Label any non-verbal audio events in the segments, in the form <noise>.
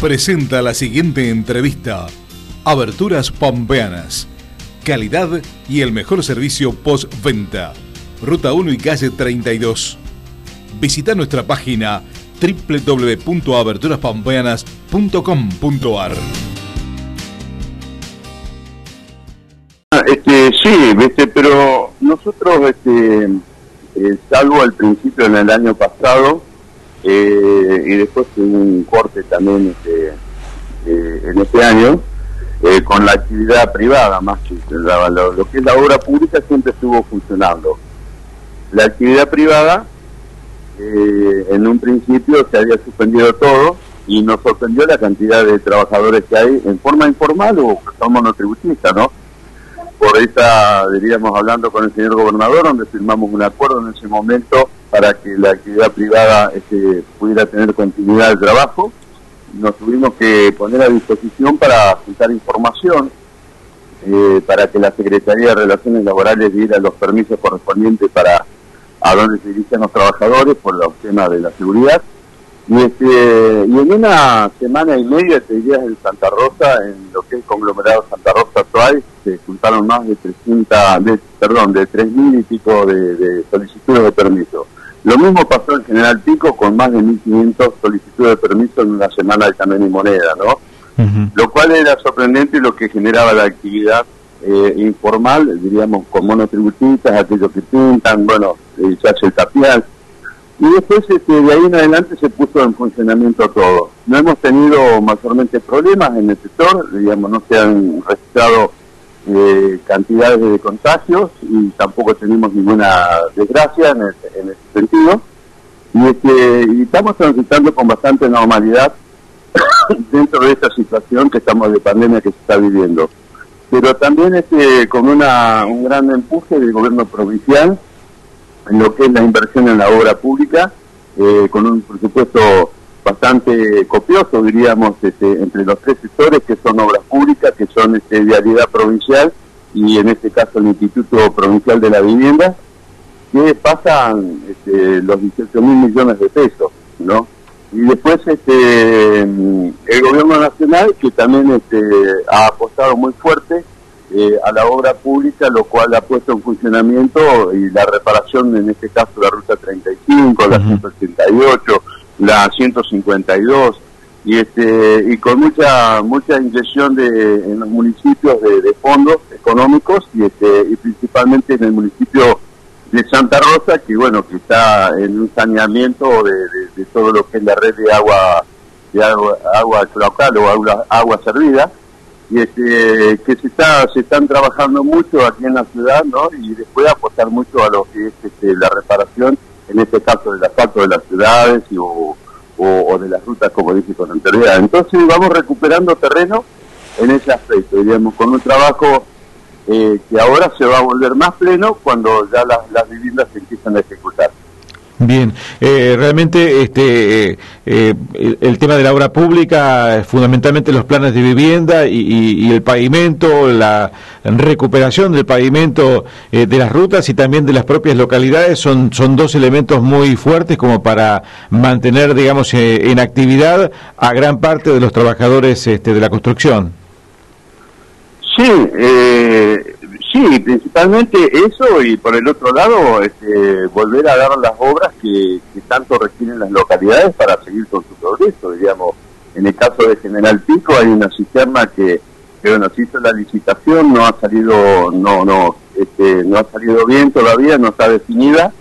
presenta la siguiente entrevista. Aberturas Pampeanas. Calidad y el mejor servicio postventa. Ruta 1 y calle 32. Visita nuestra página www.aberturaspampeanas.com.ar. Este, sí, ¿viste? pero nosotros, este, eh, salvo al principio en el año pasado, eh, y después un corte también este, eh, en este año, eh, con la actividad privada, más que lo, que es la obra pública siempre estuvo funcionando. La actividad privada, en un principio se había suspendido todo y nos sorprendió la cantidad de trabajadores que hay en forma informal o que son monotributistas, ¿no? Por esa, diríamos, hablando con el señor gobernador, donde firmamos un acuerdo en ese momento para que la actividad privada este, pudiera tener continuidad de trabajo. Nos tuvimos que poner a disposición para juntar información, eh, para que la Secretaría de Relaciones Laborales diera los permisos correspondientes para a dónde se dirigen los trabajadores por los temas de la seguridad. Y, este, y en una semana y media, te dirías, en Santa Rosa, en lo que es conglomerado Santa Rosa actual, se juntaron más de 300, de, perdón, de 3.000 y pico de, de solicitudes de permiso. Lo mismo pasó en General Pico con más de 1.500 solicitudes de permiso en una semana de cambio y moneda, ¿no? Lo cual era sorprendente y lo que generaba la actividad eh, informal, diríamos, con monotributistas, aquellos que pintan, bueno, eh, se hace el tapial. Y después este, de ahí en adelante se puso en funcionamiento todo. No hemos tenido mayormente problemas en el sector, digamos, no se han registrado eh, cantidades de contagios y tampoco tenemos ninguna desgracia en, ese sentido. Y, este, y estamos transitando con bastante normalidad <coughs> dentro de esta situación que estamos de pandemia que se está viviendo. Pero también este, con una, un gran empuje del gobierno provincial en lo que es la inversión en la obra pública, eh, con un presupuesto bastante copioso, diríamos, este, entre los tres sectores que son obras públicas, que son este, vialidad provincial y en este caso el Instituto Provincial de la Vivienda, que pasan este, los 18 mil millones de pesos, ¿no? Y después este, el gobierno nacional, que también este, ha apostado muy fuerte eh, a la obra pública, lo cual ha puesto en funcionamiento y la reparación, en este caso la Ruta 35, la 188, la 152 y este y con mucha mucha inyección de en los municipios de, fondos económicos y este y principalmente en el municipio de Santa Rosa que bueno que está en un saneamiento de, todo lo que es la red de agua de agua, agua local o agua, agua servida y este que se está se están trabajando mucho aquí en la ciudad no y después apostar mucho a lo que es este, la reparación en este caso del asfalto de las ciudades y, o, de las rutas, como dije con anterioridad. Entonces vamos recuperando terreno en ese aspecto, diríamos, con un trabajo eh, que ahora se va a volver más pleno cuando ya las, las viviendas se empiezan a ejecutar. Bien, eh, realmente este, eh, el, tema de la obra pública, fundamentalmente los planes de vivienda y, el pavimento, la recuperación del pavimento eh, de las rutas y también de las propias localidades son, son dos elementos muy fuertes como para mantener, digamos, en actividad a gran parte de los trabajadores este, de la construcción. Sí, eh, Sí, principalmente eso y por el otro lado este, volver a dar las obras que, tanto requieren las localidades para seguir con su progreso. Digamos, en el caso de General Pico hay una cisterna que, que bueno, se hizo la licitación, no ha salido, no, no, este, no ha salido bien todavía, no está definida,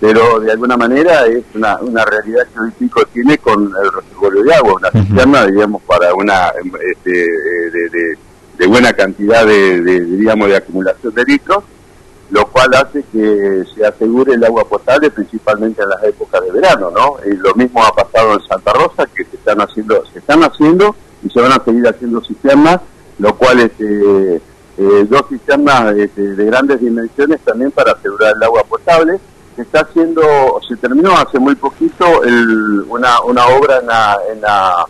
pero de alguna manera es una, una realidad que hoy Pico tiene con el reservorio de agua, una cisterna, digamos, para una este, de de buena cantidad de, digamos, de acumulación de litros, lo cual hace que se asegure el agua potable principalmente en las épocas de verano, ¿no? Y lo mismo ha pasado en Santa Rosa, que se están haciendo, se están haciendo y se van a seguir haciendo sistemas, lo cual es eh, eh, dos sistemas este, de grandes dimensiones también para asegurar el agua potable. Se está haciendo, se terminó hace muy poquito el, una, una obra en la, en la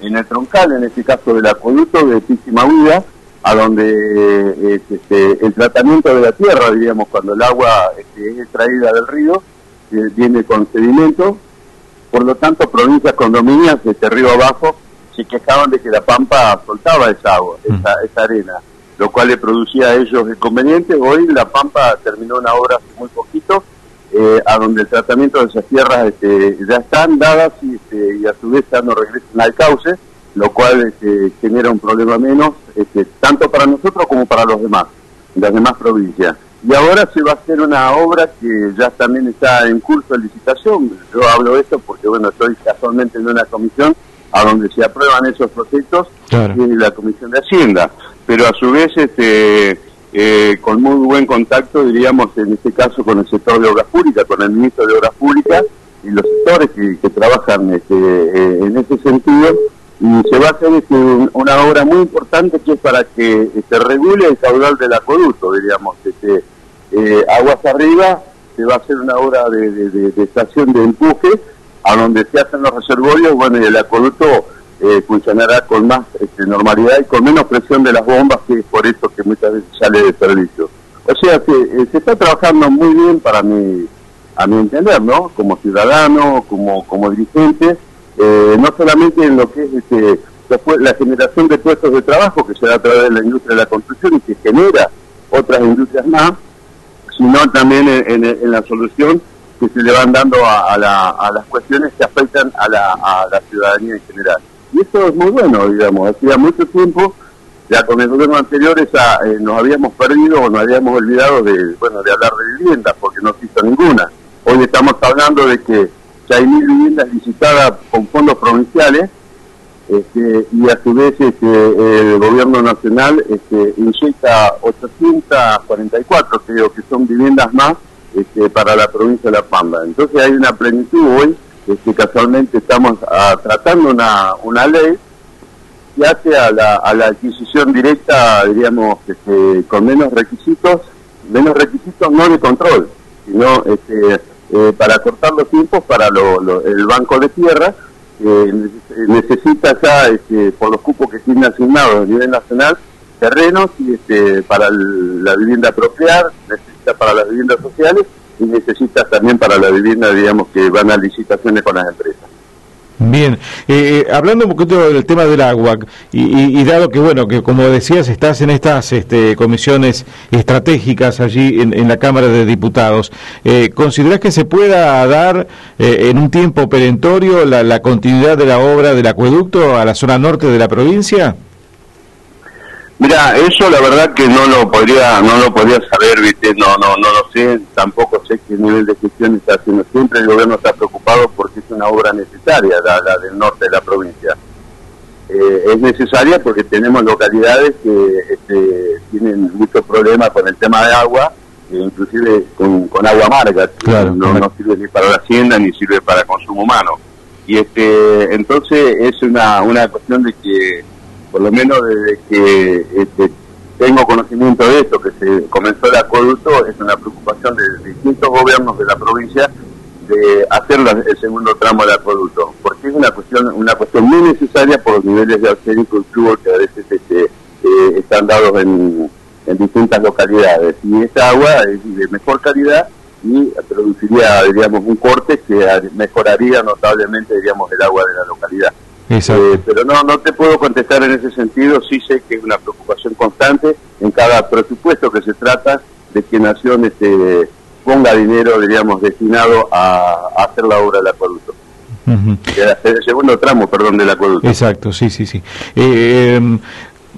en el troncal, en este caso del acueducto de Vida, a donde eh, este, el tratamiento de la tierra, diríamos, cuando el agua este, es extraída del río, viene con sedimento, por lo tanto provincias condominias, desde río abajo, se quejaban de que la Pampa soltaba esa agua, mm. esa, esa arena, lo cual le producía a ellos inconvenientes. Hoy la Pampa terminó una obra hace muy poquito, eh, a donde el tratamiento de esas tierras este, ya están dadas y, este, y, a su vez ya no regresan al cauce, lo cual este, genera un problema menos, este, tanto para nosotros como para los demás, las demás provincias. Y ahora se va a hacer una obra que ya también está en curso de licitación. Yo hablo de esto porque, bueno, estoy casualmente en una comisión a donde se aprueban esos proyectos, y la Comisión de Hacienda. Pero a su vez, este, eh, con muy buen contacto, diríamos, en este caso con el sector de Obras Públicas, con el ministro de Obras Públicas y los sectores que, trabajan este, eh, en ese sentido. Y se va a hacer este, una obra muy importante que es para que se este, regule el caudal del acueducto, diríamos. Este, eh, aguas arriba se va a hacer una obra de, estación de empuje a donde se hacen los reservorios, bueno, y el acueducto eh, funcionará con más este, normalidad y con menos presión de las bombas, que es por eso que muchas veces sale de servicio. O sea que eh, se está trabajando muy bien para mí, a mi entender, ¿no? Como ciudadano, como, como dirigente, no solamente en lo que es este, la generación de puestos de trabajo que se da a través de la industria de la construcción y que genera otras industrias más, sino también en, la solución que se le van dando a, las cuestiones que afectan a la, ciudadanía en general. Y eso es muy bueno, digamos, hacía mucho tiempo, ya con el gobierno anterior esa, eh, nos habíamos perdido o nos habíamos olvidado de, bueno, de hablar de viviendas, porque no se hizo ninguna. Hoy estamos hablando de que ya hay mil viviendas licitadas con fondos provinciales, este, y a su vez este, el gobierno nacional este, inyecta 844, creo que son viviendas más este, para la provincia de La Pampa. Entonces hay una plenitud hoy, este, casualmente estamos ah, tratando una, una ley que hace a la, a la adquisición directa, diríamos, este, con menos requisitos, menos requisitos no de control, sino este, eh, para cortar los tiempos para el banco de tierra, eh, necesita ya, este, por los cupos que tiene asignados a nivel nacional, terrenos y este, para la vivienda apropiada, necesita para las viviendas sociales y necesita también para la vivienda, digamos, que van a licitaciones con las empresas. Bien, eh, eh, hablando un poquito del tema del agua y, dado que bueno que como decías estás en estas este, comisiones estratégicas allí en, la Cámara de Diputados, eh, ¿consideras que se pueda dar eh, en un tiempo perentorio la, la continuidad de la obra del acueducto a la zona norte de la provincia? Mira, eso la verdad que no lo podría no lo podría saber, ¿viste? No, no, no lo sé, tampoco sé qué nivel de gestión está haciendo. Siempre el gobierno está preocupado porque es una obra necesaria, la, del norte de la provincia. Eh, es necesaria porque tenemos localidades que este, tienen muchos problemas con el tema de agua, e inclusive con, agua amarga, claro, no, no sirve ni para la hacienda ni sirve para consumo humano. Y este entonces es una, una cuestión de que por lo menos desde que este, tengo conocimiento de esto, que se comenzó el acueducto, es una preocupación de distintos gobiernos de la provincia de hacer el segundo tramo del acueducto, porque es una cuestión una cuestión muy necesaria por los niveles de arsénico y flúor que a veces este, eh, están dados en, distintas localidades. Y esta agua es de mejor calidad y produciría, diríamos, un corte que mejoraría notablemente, diríamos, el agua de la localidad. Eh, pero no, no te puedo contestar en ese sentido, sí sé que es una preocupación constante en cada presupuesto que se trata de que Nación este, ponga dinero, diríamos, destinado a, hacer la obra del acueducto. El segundo tramo, perdón, del acueducto. Exacto, sí, sí, sí. Eh, em,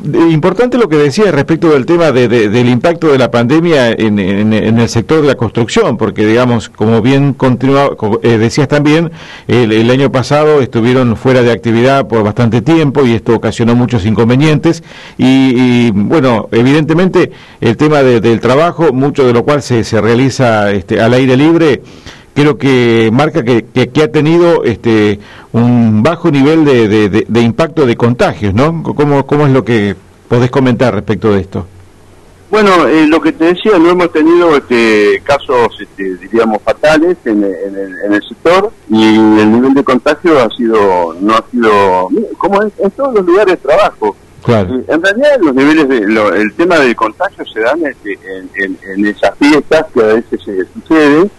Importante lo que decía respecto del tema del impacto de la pandemia en, el sector de la construcción, porque digamos, como bien continua, eh, decías también, el, año pasado estuvieron fuera de actividad por bastante tiempo y esto ocasionó muchos inconvenientes. Y, bueno, evidentemente el tema del trabajo, mucho de lo cual se, se realiza este, al aire libre, creo que marca que, que, ha tenido este un bajo nivel de, de, impacto de contagios, ¿no? ¿Cómo, ¿Cómo es lo que podés comentar respecto de esto? Bueno, eh, lo que te decía, no hemos tenido este, casos, este, diríamos, fatales en, en, el, sector y el nivel de contagio ha sido, no ha sido, como en, todos los lugares de trabajo. Claro. Eh, en realidad los niveles de, el tema del contagio se dan este, en, en, esas fiestas que a veces se sucede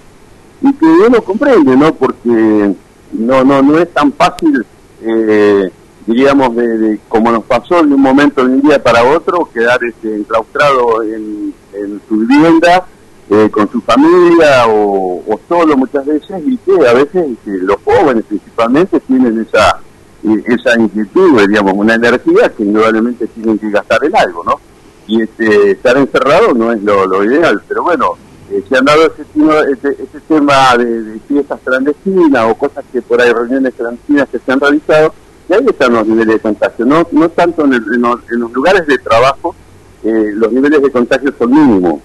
y que uno comprende, ¿no? Porque no no no es tan fácil eh, diríamos, de, como nos pasó de un momento de un día para otro, quedar este, enclaustrado en, su vivienda, eh, con su familia o, solo muchas veces, y que a veces este, los jóvenes principalmente tienen esa esa inquietud, digamos, una energía que indudablemente tienen que gastar en algo, ¿no? Y este, estar encerrado no es lo, ideal, pero bueno, eh, se han dado ese, ese, ese tema de, fiestas clandestinas o cosas que por ahí, reuniones clandestinas que se han realizado, y ahí están los niveles de contagio. No, no tanto en, los, lugares de trabajo, eh, los niveles de contagio son mínimos,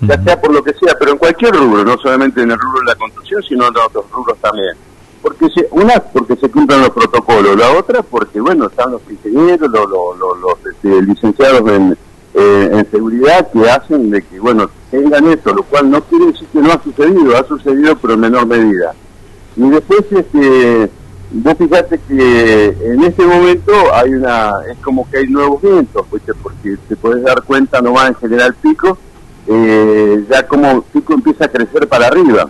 ya sea por lo que sea, pero en cualquier rubro, no solamente en el rubro de la construcción, sino en otros rubros también. Porque se, una, porque se cumplen los protocolos, la otra, porque, bueno, están los ingenieros, los, los, este, licenciados en, eh, en seguridad que hacen de que, bueno, tengan esto, lo cual no quiere decir que no ha sucedido, ha sucedido, pero en menor medida. Y después, este Vos fíjate que en este momento hay una, es como que hay nuevos vientos, porque te puedes dar cuenta nomás en General Pico, eh, ya como Pico empieza a crecer para arriba.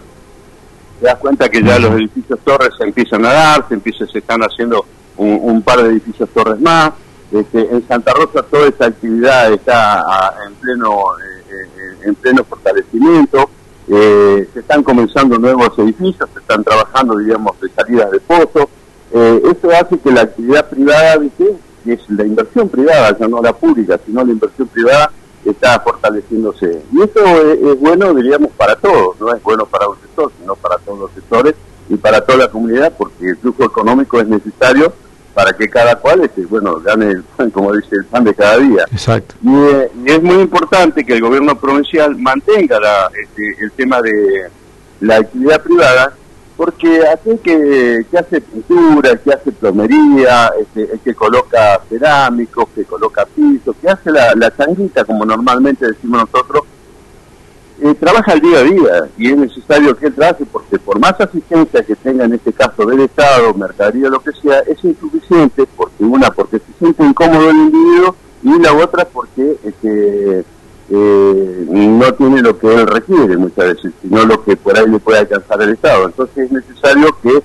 Te das cuenta que ya los edificios torres se empiezan a dar, se, empieza, se están haciendo un, par de edificios torres más. Este, en Santa Rosa toda esta actividad está en pleno eh, en pleno fortalecimiento. Eh, se están comenzando nuevos edificios, se están trabajando, digamos, de salidas de pozos. Eh, eso hace que la actividad privada, que es la inversión privada, ya no la pública, sino la inversión privada, está fortaleciéndose. Y eso es, bueno, diríamos, para todos, no es bueno para un sector, sino para todos los sectores y para toda la comunidad, porque el flujo económico es necesario para que cada cual este, bueno gane <laughs> como dice el pan de cada día. Exacto. Eh, y, es muy importante que el gobierno provincial mantenga la, este, el tema de la actividad privada porque aquel que, que hace pintura, que hace plomería, este, el que coloca cerámicos, que coloca pisos, que hace la, la changuita, como normalmente decimos nosotros, eh, trabaja el día a día y es necesario que él trabaje porque por más asistencia que tenga en este caso del Estado, mercadería, lo que sea, es insuficiente porque una, porque se siente incómodo el individuo y la otra porque este, eh, no tiene lo que él requiere muchas veces, sino lo que por ahí le puede alcanzar el Estado. Entonces es necesario que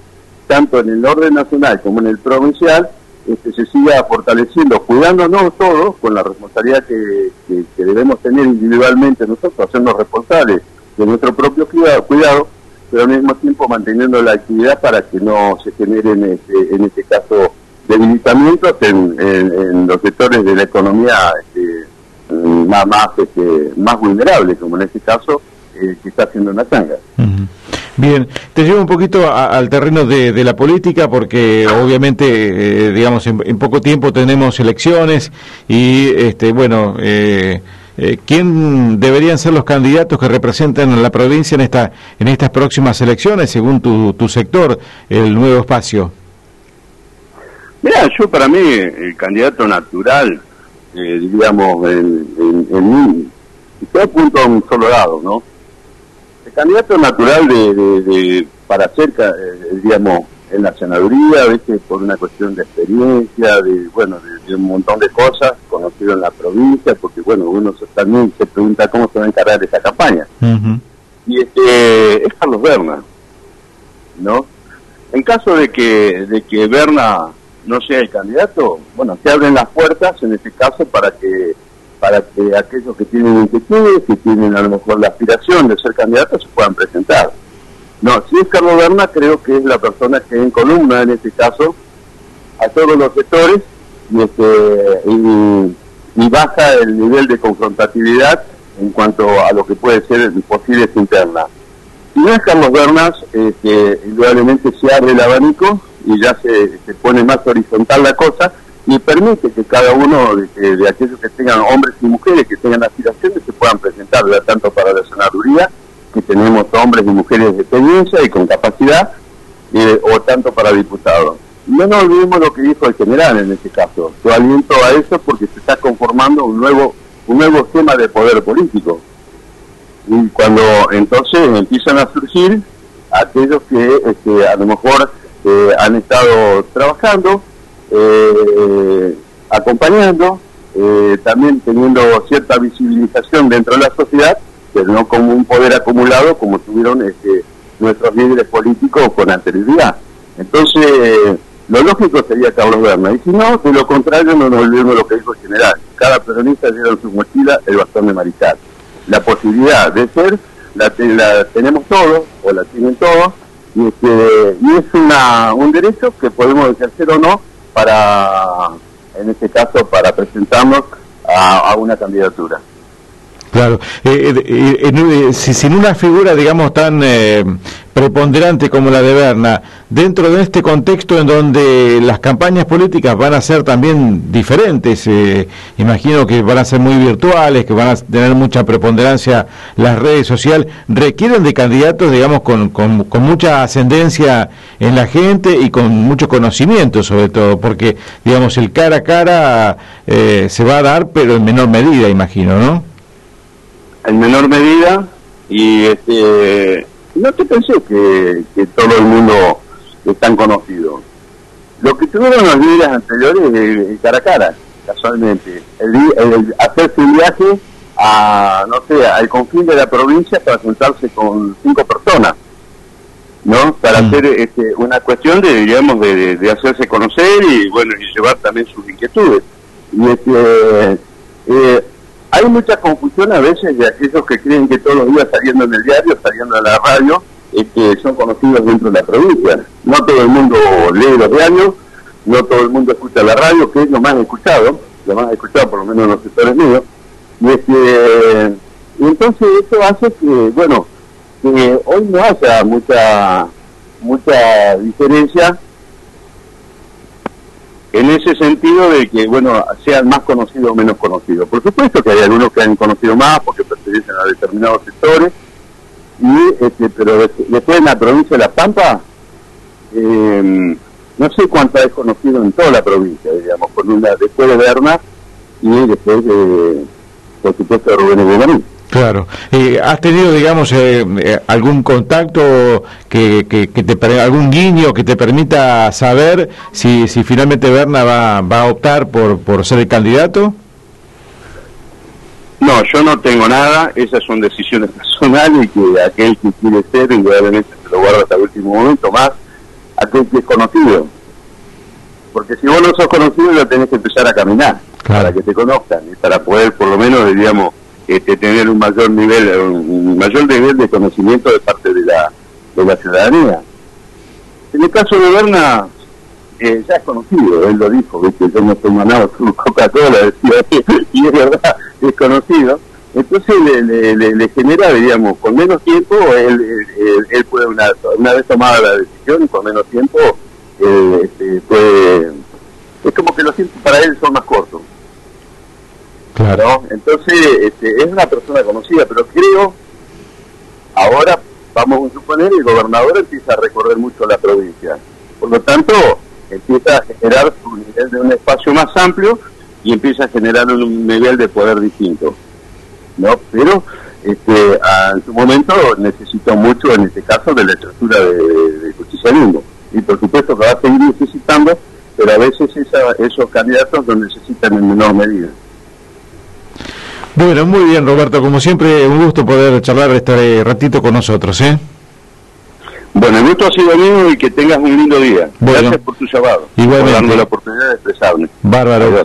tanto en el orden nacional como en el provincial este, se siga fortaleciendo, cuidándonos todos con la responsabilidad que, debemos tener individualmente nosotros, hacernos responsables de nuestro propio cuidado, cuidado, pero al mismo tiempo manteniendo la actividad para que no se generen, este, en este caso, debilitamientos en, los sectores de la economía este, más, más, este, más vulnerables, como en este caso, eh, que está haciendo una changa. Bien, te llevo un poquito al terreno de, la política porque obviamente, eh, digamos, en, poco tiempo tenemos elecciones y, este, bueno, eh, eh, ¿quién deberían ser los candidatos que representen a la provincia en esta en estas próximas elecciones, según tu, tu sector, el nuevo espacio? Mira, yo para mí el candidato natural, eh, digamos, en, en, en, estoy apunto a un solo lado, ¿no? Candidato natural de, para ser, eh, digamos, en la senaduría, veces por una cuestión de experiencia, de bueno, de, un montón de cosas, conocido en la provincia, porque bueno, uno también se pregunta cómo se va a encargar esa campaña. Y este es Carlos Berna, ¿no? En caso de que de que Berna no sea el candidato, bueno, se abren las puertas en este caso para que para que aquellos que tienen inquietudes, que tienen a lo mejor la aspiración de ser candidatos, se puedan presentar. No, si es Carlos Berna, creo que es la persona que en columna, en este caso, a todos los sectores y, este, baja el nivel de confrontatividad en cuanto a lo que puede ser posibles internas. Si no es Carlos Bernas, este, indudablemente se abre el abanico y ya se, se pone más horizontal la cosa, y permite que cada uno de, aquellos que tengan hombres y mujeres que tengan aspiraciones se puedan presentar, tanto para la senaduría, que tenemos hombres y mujeres de experiencia y con capacidad, eh, o tanto para diputados. No nos olvidemos lo que dijo el general en este caso. Yo aliento a eso porque se está conformando un nuevo, un nuevo esquema de poder político. Y cuando entonces empiezan a surgir aquellos que este, a lo mejor eh, han estado trabajando, eh, acompañando, eh, también teniendo cierta visibilización dentro de la sociedad, pero no como un poder acumulado como tuvieron este, nuestros líderes políticos con anterioridad. Entonces, lo lógico sería Carlos Berna. Y si no, de lo contrario, no nos olvidemos lo que dijo el general. Cada peronista lleva en su mochila el bastón de mariscal. La posibilidad de ser la, tenemos todos, o la tienen todos, y, este, y es una, un derecho que podemos ejercer o no para, en este caso, para presentarnos a una candidatura. Claro, eh, eh, eh, sin una figura, digamos, tan preponderante como la de Berna, dentro de este contexto en donde las campañas políticas van a ser también diferentes, imagino que van a ser muy virtuales, que van a tener mucha preponderancia las redes sociales, requieren de candidatos, digamos, con, con, con mucha ascendencia en la gente y con mucho conocimiento sobre todo, porque, digamos, el cara a cara se va a dar, pero en menor medida, imagino, ¿no? En menor medida y este no te pensé que, que todo el mundo es tan conocido. Lo que tuvieron los líderes anteriores es cara a cara, casualmente. El, hacerse un viaje a, no sé, al confín de la provincia para juntarse con cinco personas, ¿no? Para mm. hacer este, una cuestión de, digamos, de, de, hacerse conocer y, bueno, y llevar también sus inquietudes. Y este, eh, hay mucha confusión a veces de aquellos que creen que todos los días saliendo en el diario, saliendo en la radio, este, son conocidos dentro de la provincia. No todo el mundo lee los diarios, no todo el mundo escucha la radio, que es lo más escuchado, lo más escuchado por lo menos en los sectores míos. Y, este, entonces eso hace que, bueno, que hoy no haya mucha mucha diferencia en ese sentido de que, bueno, sean más conocidos o menos conocidos. Por supuesto que hay algunos que han conocido más porque pertenecen a determinados sectores, y este, pero después en la provincia de La Pampa, eh, no sé cuánto es conocido en toda la provincia, digamos, con una, después de Berna y después de, por supuesto, de Rubén Guamaní. Claro. Eh, ¿Has tenido, digamos, eh, eh, algún contacto que, que, te algún guiño que te permita saber si, si finalmente Berna va, va a optar por, por ser el candidato? No, yo no tengo nada. Esas son decisiones <laughs> personales y que aquel que quiere ser, indudablemente se lo guarda hasta el último momento, más aquel que es conocido. Porque si vos no sos conocido, ya tenés que empezar a caminar para que te conozcan y para poder, por lo menos, digamos este, tener un mayor nivel, un mayor nivel de conocimiento de parte de la, de la ciudadanía. En el caso de Berna, eh, ya es conocido, él lo dijo, que yo no estoy manado con Coca-Cola, decía, <laughs> y es verdad, es conocido. Entonces le, le, genera, digamos, con menos tiempo, él, él, puede, una, una vez tomada la decisión, con menos tiempo, este, puede, es como que los tiempos para él son más cortos. Claro. Entonces, este, es una persona conocida, pero creo, ahora vamos a suponer, el gobernador empieza a recorrer mucho la provincia. Por lo tanto, empieza a generar su nivel de un espacio más amplio y empieza a generar un nivel de poder distinto. ¿no? Pero este, en su momento necesitó mucho, en este caso, de la estructura de, de, justicialismo. Y por supuesto que va a seguir necesitando, pero a veces esos candidatos lo necesitan en menor medida. Bueno, muy bien, Roberto. Como siempre, un gusto poder charlar este ratito con nosotros, ¿eh? Bueno, el gusto ha sido mío y que tengas un lindo día. Gracias por tu llamado. Igualmente. Por darme la oportunidad de expresarme. Bárbaro.